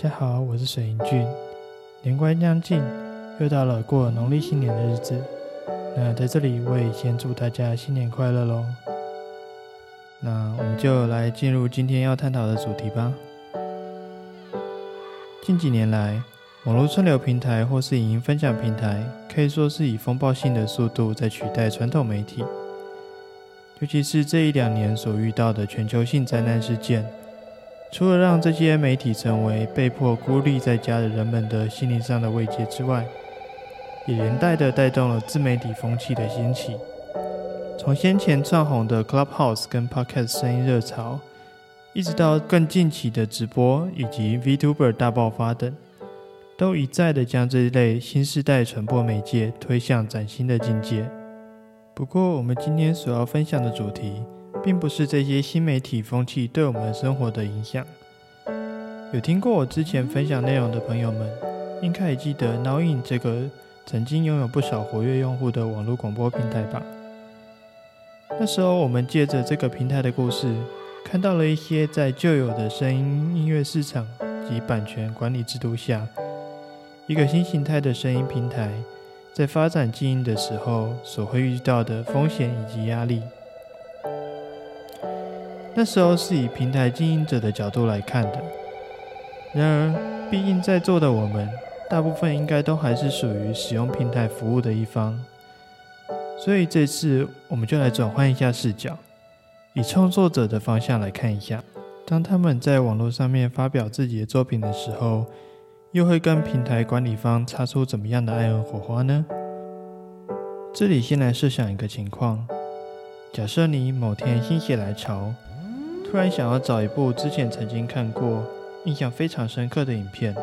大家好，我是水银俊。年关将近，又到了过农历新年的日子。那在这里，我也先祝大家新年快乐喽。那我们就来进入今天要探讨的主题吧。近几年来，网络串流平台或是影音分享平台，可以说是以风暴性的速度在取代传统媒体。尤其是这一两年所遇到的全球性灾难事件，除了让这些媒体成为被迫孤立在家的人们的心灵上的慰藉之外，也连带的带动了自媒体风气的兴起。从先前窜红的 Clubhouse 跟 Podcast 声音热潮，一直到更近期的直播以及 VTuber 大爆发等，都一再的将这一类新时代传播媒介推向崭新的境界。不过，我们今天所要分享的主题，并不是这些新媒体风气对我们生活的影响。有听过我之前分享内容的朋友们，应该还记得 Nowin 这个曾经拥有不少活跃用户的网络广播平台吧？那时候，我们借着这个平台的故事，看到了一些在旧有的声音音乐市场及版权管理制度下，一个新形态的声音平台。在发展经营的时候，所会遇到的风险以及压力。那时候是以平台经营者的角度来看的。然而，毕竟在座的我们，大部分应该都还是属于使用平台服务的一方。所以这次我们就来转换一下视角，以创作者的方向来看一下，当他们在网络上面发表自己的作品的时候。又会跟平台管理方擦出怎么样的爱恨火花呢？这里先来设想一个情况：假设你某天心血来潮，突然想要找一部之前曾经看过、印象非常深刻的影片，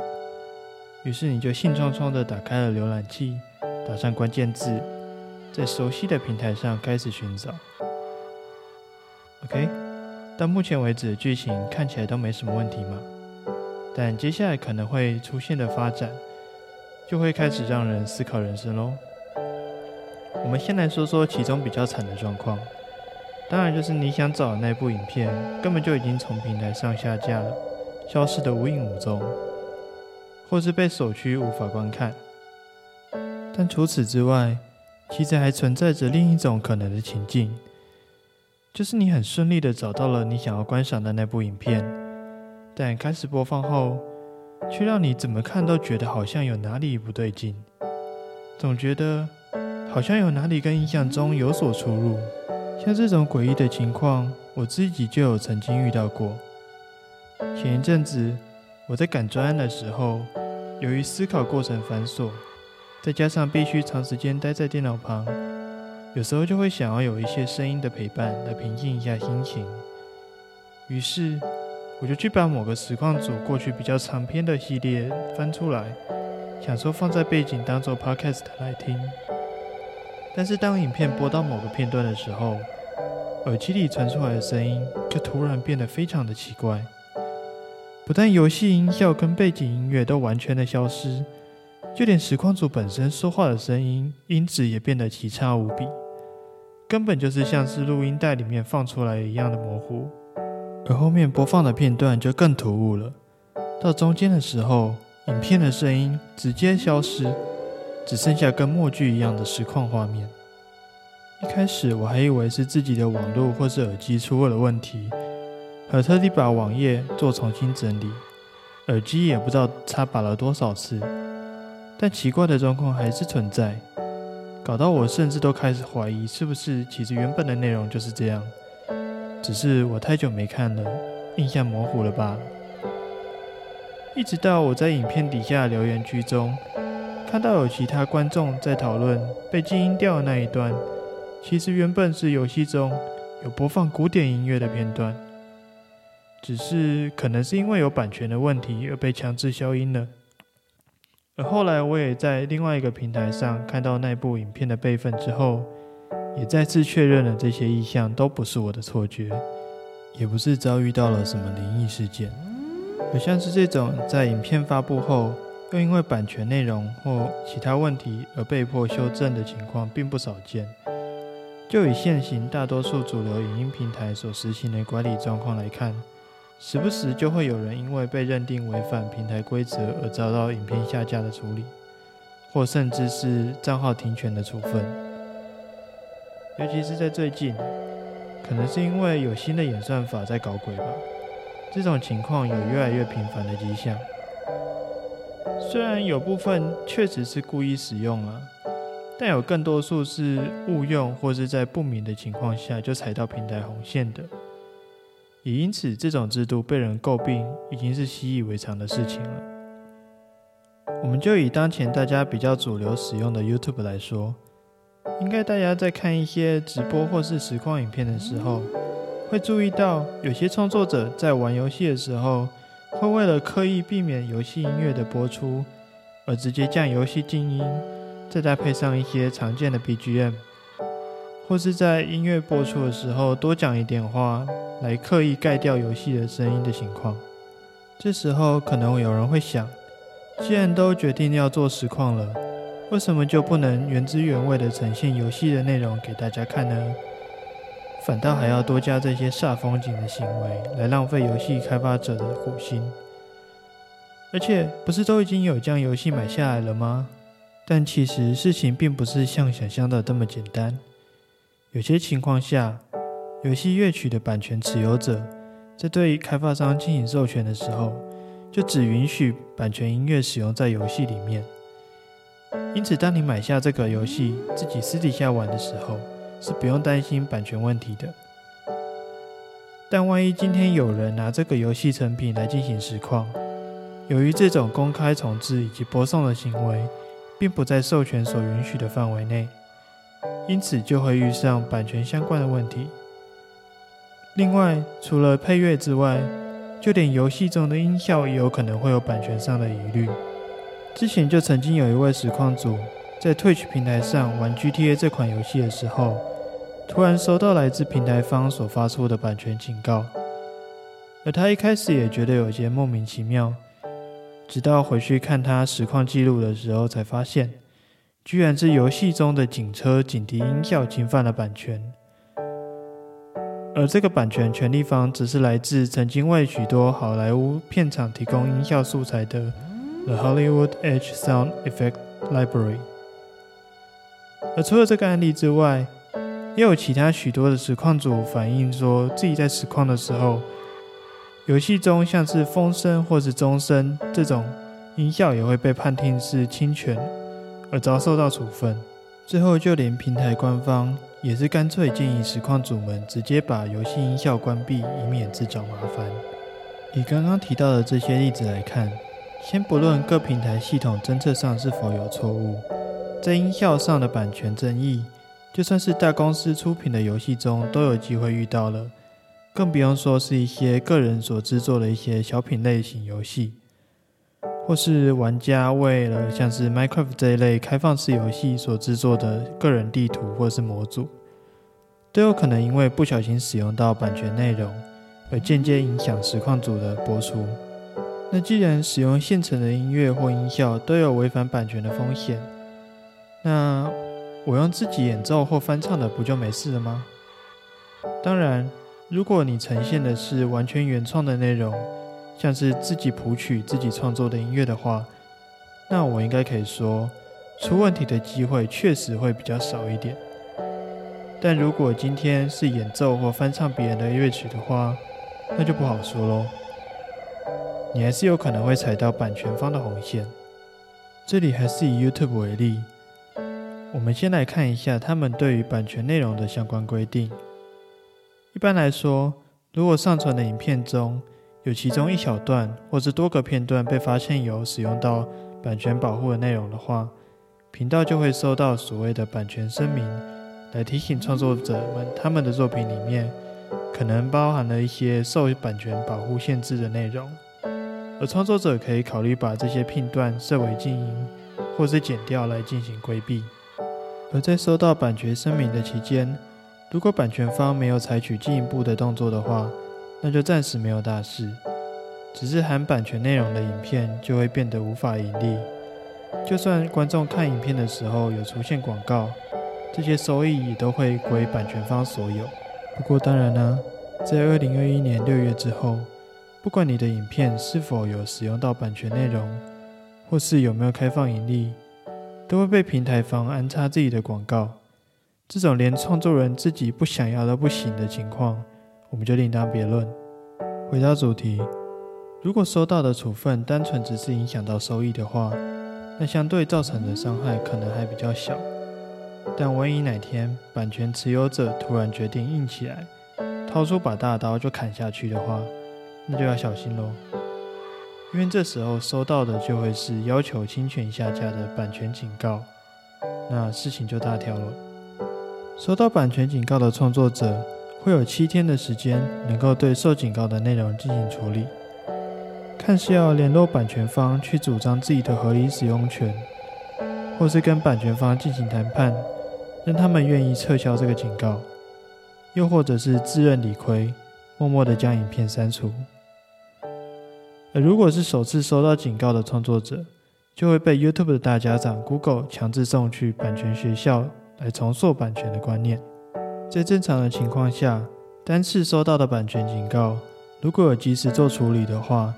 于是你就兴冲冲地打开了浏览器，打上关键字，在熟悉的平台上开始寻找。OK，到目前为止剧情看起来都没什么问题嘛？但接下来可能会出现的发展，就会开始让人思考人生喽。我们先来说说其中比较惨的状况，当然就是你想找的那部影片，根本就已经从平台上下架，消失的无影无踪，或是被首区无法观看。但除此之外，其实还存在着另一种可能的情境，就是你很顺利的找到了你想要观赏的那部影片。但开始播放后，却让你怎么看都觉得好像有哪里不对劲，总觉得好像有哪里跟印象中有所出入。像这种诡异的情况，我自己就有曾经遇到过。前一阵子我在赶专案的时候，由于思考过程繁琐，再加上必须长时间待在电脑旁，有时候就会想要有一些声音的陪伴来平静一下心情。于是。我就去把某个实况组过去比较长篇的系列翻出来，想说放在背景当做 podcast 来听。但是当影片播到某个片段的时候，耳机里传出来的声音就突然变得非常的奇怪，不但游戏音效跟背景音乐都完全的消失，就连实况组本身说话的声音音质也变得奇差无比，根本就是像是录音带里面放出来一样的模糊。而后面播放的片段就更突兀了，到中间的时候，影片的声音直接消失，只剩下跟默剧一样的实况画面。一开始我还以为是自己的网络或是耳机出了问题，还特地把网页做重新整理，耳机也不知道插拔了多少次，但奇怪的状况还是存在，搞到我甚至都开始怀疑是不是其实原本的内容就是这样。只是我太久没看了，印象模糊了罢了。一直到我在影片底下留言区中看到有其他观众在讨论被静音掉的那一段，其实原本是游戏中有播放古典音乐的片段，只是可能是因为有版权的问题而被强制消音了。而后来我也在另外一个平台上看到那部影片的备份之后。也再次确认了这些意象都不是我的错觉，也不是遭遇到了什么灵异事件。而像是这种在影片发布后又因为版权内容或其他问题而被迫修正的情况，并不少见。就以现行大多数主流影音平台所实行的管理状况来看，时不时就会有人因为被认定违反平台规则而遭到影片下架的处理，或甚至是账号停权的处分。尤其是在最近，可能是因为有新的演算法在搞鬼吧，这种情况有越来越频繁的迹象。虽然有部分确实是故意使用啊，但有更多数是误用或是在不明的情况下就踩到平台红线的。也因此，这种制度被人诟病，已经是习以为常的事情了。我们就以当前大家比较主流使用的 YouTube 来说，应该大家在看一些直播或是实况影片的时候，会注意到有些创作者在玩游戏的时候，会为了刻意避免游戏音乐的播出，而直接将游戏静音，再搭配上一些常见的 BGM，或是在音乐播出的时候多讲一点话。来刻意盖掉游戏的声音的情况，这时候可能有人会想：既然都决定要做实况了，为什么就不能原汁原味的呈现游戏的内容给大家看呢？反倒还要多加这些煞风景的行为，来浪费游戏开发者的苦心。而且，不是都已经有将游戏买下来了吗？但其实事情并不是像想象的这么简单，有些情况下。游戏乐曲的版权持有者在对开发商进行授权的时候，就只允许版权音乐使用在游戏里面。因此，当你买下这个游戏，自己私底下玩的时候，是不用担心版权问题的。但万一今天有人拿这个游戏成品来进行实况，由于这种公开重置以及播送的行为，并不在授权所允许的范围内，因此就会遇上版权相关的问题。另外，除了配乐之外，就连游戏中的音效也有可能会有版权上的疑虑。之前就曾经有一位实况组在 Twitch 平台上玩 GTA 这款游戏的时候，突然收到来自平台方所发出的版权警告，而他一开始也觉得有些莫名其妙，直到回去看他实况记录的时候，才发现，居然是游戏中的警车警笛音效侵犯了版权。而这个版权权利方只是来自曾经为许多好莱坞片场提供音效素材的 The Hollywood Edge Sound Effect Library。而除了这个案例之外，也有其他许多的实况组反映说，自己在实况的时候，游戏中像是风声或是钟声这种音效也会被判定是侵权，而遭受到处分。最后，就连平台官方。也是干脆建议实况组们直接把游戏音效关闭，以免自找麻烦。以刚刚提到的这些例子来看，先不论各平台系统侦测上是否有错误，在音效上的版权争议，就算是大公司出品的游戏中都有机会遇到了，更不用说是一些个人所制作的一些小品类型游戏。或是玩家为了像是 Minecraft 这一类开放式游戏所制作的个人地图或是模组，都有可能因为不小心使用到版权内容，而间接影响实况组的播出。那既然使用现成的音乐或音效都有违反版权的风险，那我用自己演奏或翻唱的不就没事了吗？当然，如果你呈现的是完全原创的内容。像是自己谱曲、自己创作的音乐的话，那我应该可以说，出问题的机会确实会比较少一点。但如果今天是演奏或翻唱别人的乐曲的话，那就不好说喽。你还是有可能会踩到版权方的红线。这里还是以 YouTube 为例，我们先来看一下他们对于版权内容的相关规定。一般来说，如果上传的影片中，有其中一小段或是多个片段被发现有使用到版权保护的内容的话，频道就会收到所谓的版权声明，来提醒创作者们他们的作品里面可能包含了一些受版权保护限制的内容，而创作者可以考虑把这些片段设为静音或是剪掉来进行规避。而在收到版权声明的期间，如果版权方没有采取进一步的动作的话，那就暂时没有大事，只是含版权内容的影片就会变得无法盈利。就算观众看影片的时候有出现广告，这些收益也都会归版权方所有。不过当然呢，在二零二一年六月之后，不管你的影片是否有使用到版权内容，或是有没有开放盈利，都会被平台方安插自己的广告。这种连创作人自己不想要都不行的情况，我们就另当别论。回到主题，如果收到的处分单纯只是影响到收益的话，那相对造成的伤害可能还比较小。但万一哪天版权持有者突然决定硬起来，掏出把大刀就砍下去的话，那就要小心喽。因为这时候收到的就会是要求侵权下架的版权警告，那事情就大条了。收到版权警告的创作者会有七天的时间，能够对受警告的内容进行处理，看是要联络版权方去主张自己的合理使用权，或是跟版权方进行谈判，让他们愿意撤销这个警告，又或者是自认理亏，默默的将影片删除。而如果是首次收到警告的创作者，就会被 YouTube 的大家长 Google 强制送去版权学校。来重塑版权的观念，在正常的情况下，单次收到的版权警告，如果有及时做处理的话，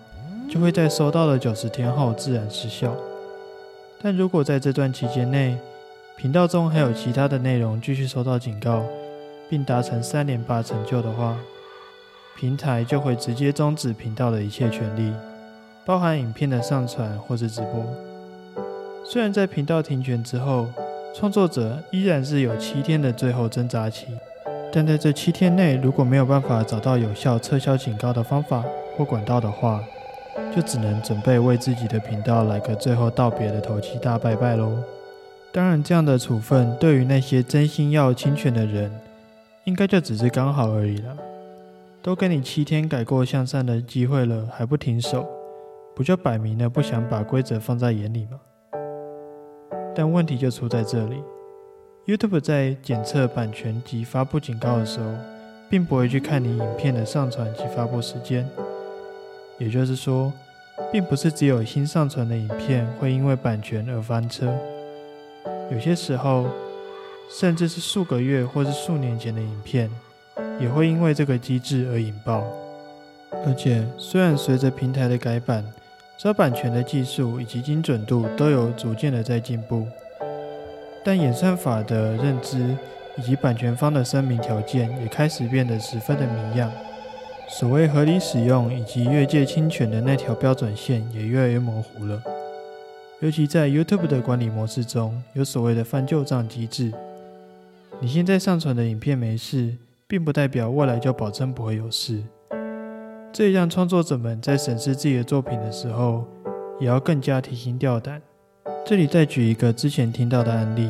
就会在收到的九十天后自然失效。但如果在这段期间内，频道中还有其他的内容继续收到警告，并达成三连霸成就的话，平台就会直接终止频道的一切权利，包含影片的上传或是直播。虽然在频道停权之后，创作者依然是有七天的最后挣扎期，但在这七天内，如果没有办法找到有效撤销警告的方法或管道的话，就只能准备为自己的频道来个最后道别的头七大拜拜喽。当然，这样的处分对于那些真心要侵权的人，应该就只是刚好而已了。都给你七天改过向善的机会了，还不停手，不就摆明了不想把规则放在眼里吗？但问题就出在这里，YouTube 在检测版权及发布警告的时候，并不会去看你影片的上传及发布时间。也就是说，并不是只有新上传的影片会因为版权而翻车，有些时候，甚至是数个月或是数年前的影片，也会因为这个机制而引爆。而且，虽然随着平台的改版，抓版权的技术以及精准度都有逐渐的在进步，但演算法的认知以及版权方的声明条件也开始变得十分的迷样。所谓合理使用以及越界侵权的那条标准线也越来越模糊了。尤其在 YouTube 的管理模式中，有所谓的翻旧账机制。你现在上传的影片没事，并不代表未来就保证不会有事。这也让创作者们在审视自己的作品的时候，也要更加提心吊胆。这里再举一个之前听到的案例：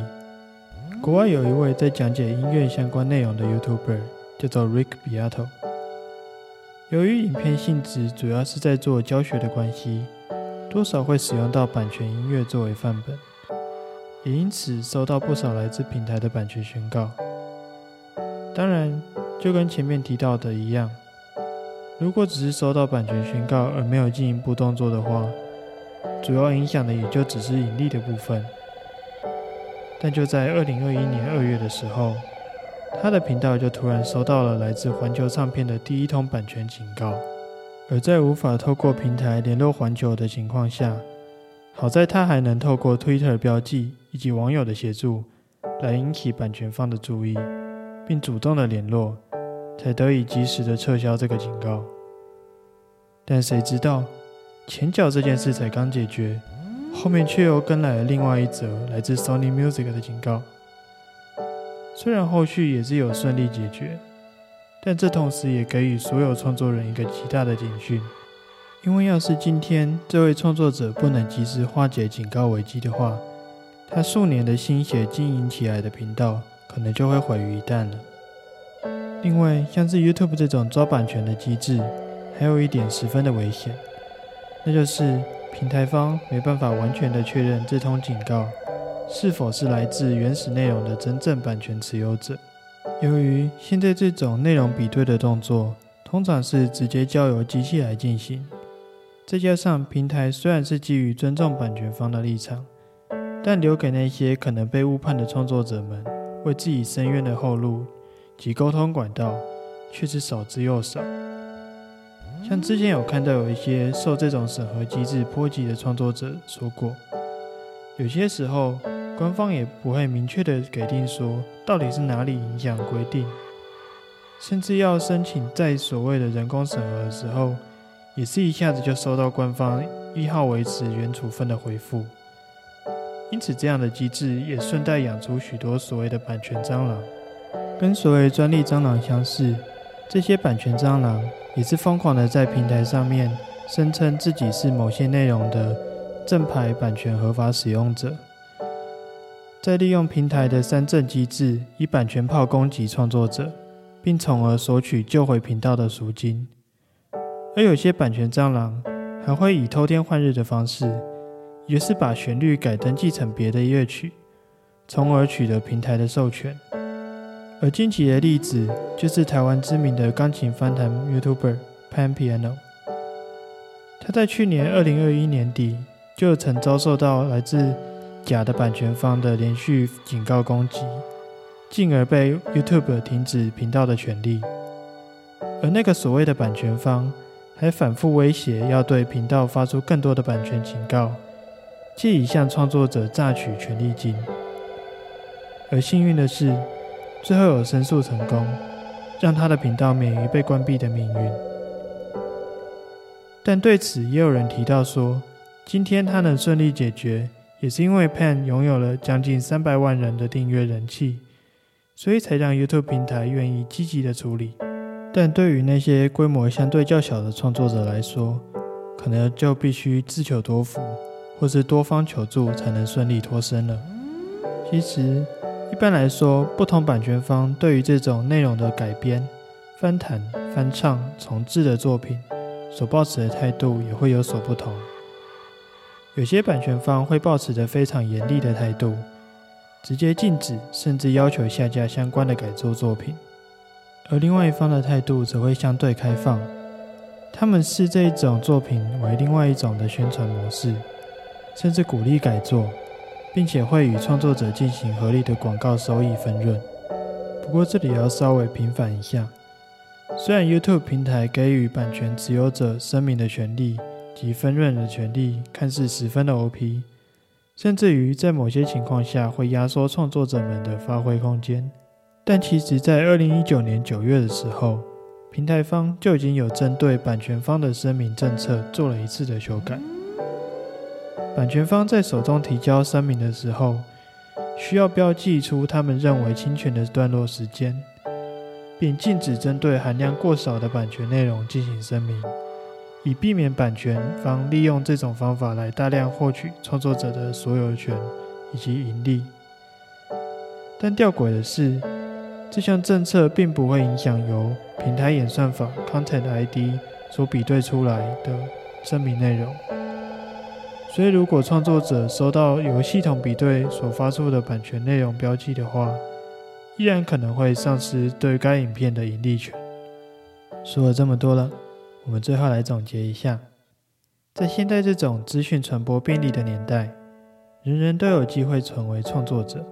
国外有一位在讲解音乐相关内容的 YouTuber，叫做 Rick Beato。由于影片性质主要是在做教学的关系，多少会使用到版权音乐作为范本，也因此收到不少来自平台的版权宣告。当然，就跟前面提到的一样。如果只是收到版权宣告而没有进一步动作的话，主要影响的也就只是盈利的部分。但就在二零二一年二月的时候，他的频道就突然收到了来自环球唱片的第一通版权警告。而在无法透过平台联络环球的情况下，好在他还能透过 Twitter 标记以及网友的协助来引起版权方的注意，并主动的联络。才得以及时的撤销这个警告，但谁知道前脚这件事才刚解决，后面却又跟来了另外一则来自 Sony Music 的警告。虽然后续也是有顺利解决，但这同时也给予所有创作人一个极大的警讯，因为要是今天这位创作者不能及时化解警告危机的话，他数年的心血经营起来的频道可能就会毁于一旦了。另外，像是 YouTube 这种抓版权的机制，还有一点十分的危险，那就是平台方没办法完全的确认这通警告是否是来自原始内容的真正版权持有者。由于现在这种内容比对的动作，通常是直接交由机器来进行，再加上平台虽然是基于尊重版权方的立场，但留给那些可能被误判的创作者们为自己申冤的后路。及沟通管道却是少之又少。像之前有看到有一些受这种审核机制波及的创作者说过，有些时候官方也不会明确的给定说到底是哪里影响规定，甚至要申请在所谓的人工审核的时候，也是一下子就收到官方一号维持原处分的回复。因此，这样的机制也顺带养出许多所谓的版权蟑螂，跟所谓专利蟑螂相似。这些版权蟑螂也是疯狂的在平台上面声称自己是某些内容的正牌版权合法使用者，在利用平台的三证机制，以版权炮攻击创作者，并从而索取救回频道的赎金。而有些版权蟑螂还会以偷天换日的方式。也是把旋律改登记成别的乐曲，从而取得平台的授权。而近期的例子就是台湾知名的钢琴翻弹 YouTuber Pan Piano，他在去年二零二一年底就曾遭受到来自假的版权方的连续警告攻击，进而被 YouTube 停止频道的权利。而那个所谓的版权方还反复威胁要对频道发出更多的版权警告。借以向创作者榨取权利金，而幸运的是，最后有申诉成功，让他的频道免于被关闭的命运。但对此也有人提到说，今天他能顺利解决，也是因为 Pan 拥有了将近三百万人的订阅人气，所以才让 YouTube 平台愿意积极的处理。但对于那些规模相对较小的创作者来说，可能就必须自求多福。或是多方求助才能顺利脱身了。其实，一般来说，不同版权方对于这种内容的改编、翻弹、翻唱、重制的作品，所抱持的态度也会有所不同。有些版权方会抱持着非常严厉的态度，直接禁止甚至要求下架相关的改作作品；而另外一方的态度则会相对开放，他们视这一种作品为另外一种的宣传模式。甚至鼓励改作，并且会与创作者进行合理的广告收益分润。不过这里要稍微平反一下，虽然 YouTube 平台给予版权持有者声明的权利及分润的权利看似十分的 OP，甚至于在某些情况下会压缩创作者们的发挥空间，但其实，在二零一九年九月的时候，平台方就已经有针对版权方的声明政策做了一次的修改。版权方在手中提交声明的时候，需要标记出他们认为侵权的段落时间，并禁止针对含量过少的版权内容进行声明，以避免版权方利用这种方法来大量获取创作者的所有权以及盈利。但吊诡的是，这项政策并不会影响由平台演算法 Content ID 所比对出来的声明内容。所以，如果创作者收到由系统比对所发出的版权内容标记的话，依然可能会丧失对该影片的盈利权。说了这么多了，我们最后来总结一下：在现在这种资讯传播便利的年代，人人都有机会成为创作者，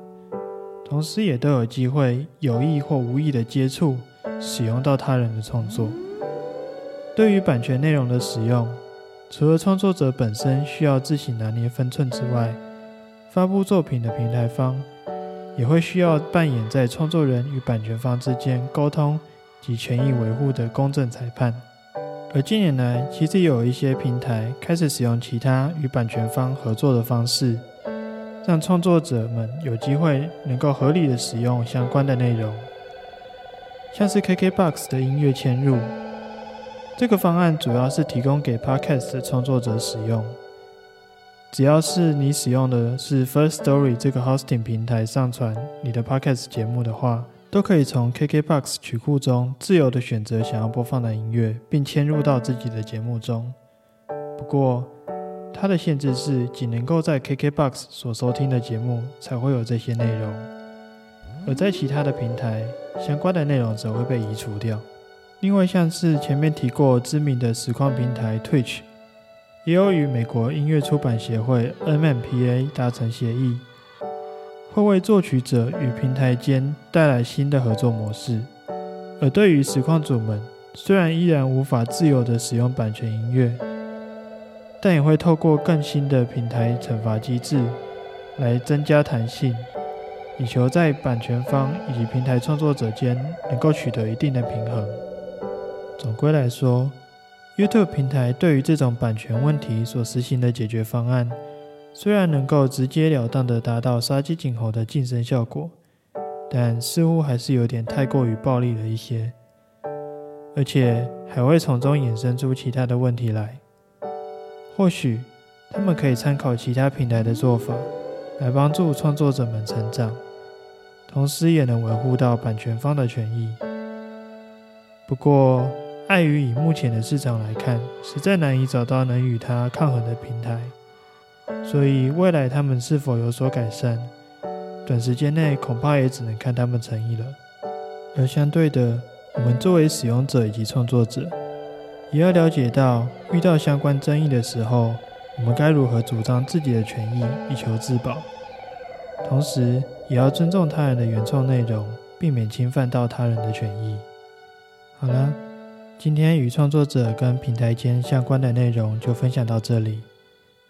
同时也都有机会有意或无意的接触、使用到他人的创作。对于版权内容的使用，除了创作者本身需要自行拿捏分寸之外，发布作品的平台方也会需要扮演在创作人与版权方之间沟通及权益维护的公正裁判。而近年来，其实有一些平台开始使用其他与版权方合作的方式，让创作者们有机会能够合理的使用相关的内容，像是 KKBOX 的音乐嵌入。这个方案主要是提供给 Podcast 的创作者使用。只要是你使用的是 First Story 这个 hosting 平台上传你的 Podcast 节目的话，都可以从 KKBOX 曲库中自由的选择想要播放的音乐，并嵌入到自己的节目中。不过，它的限制是仅能够在 KKBOX 所收听的节目才会有这些内容，而在其他的平台，相关的内容则会被移除掉。另外，像是前面提过知名的实况平台 Twitch，也有与美国音乐出版协会 NMPA 达成协议，会为作曲者与平台间带来新的合作模式。而对于实况主们，虽然依然无法自由的使用版权音乐，但也会透过更新的平台惩罚机制来增加弹性，以求在版权方以及平台创作者间能够取得一定的平衡。总归来说，YouTube 平台对于这种版权问题所实行的解决方案，虽然能够直截了当的达到杀鸡儆猴的晋升效果，但似乎还是有点太过于暴力了一些，而且还会从中衍生出其他的问题来。或许他们可以参考其他平台的做法，来帮助创作者们成长，同时也能维护到版权方的权益。不过，碍于以目前的市场来看，实在难以找到能与它抗衡的平台，所以未来他们是否有所改善，短时间内恐怕也只能看他们诚意了。而相对的，我们作为使用者以及创作者。也要了解到，遇到相关争议的时候，我们该如何主张自己的权益以求自保。同时，也要尊重他人的原创内容，避免侵犯到他人的权益。好了，今天与创作者跟平台间相关的内容就分享到这里。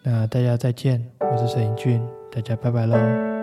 那大家再见，我是沈英俊，大家拜拜喽。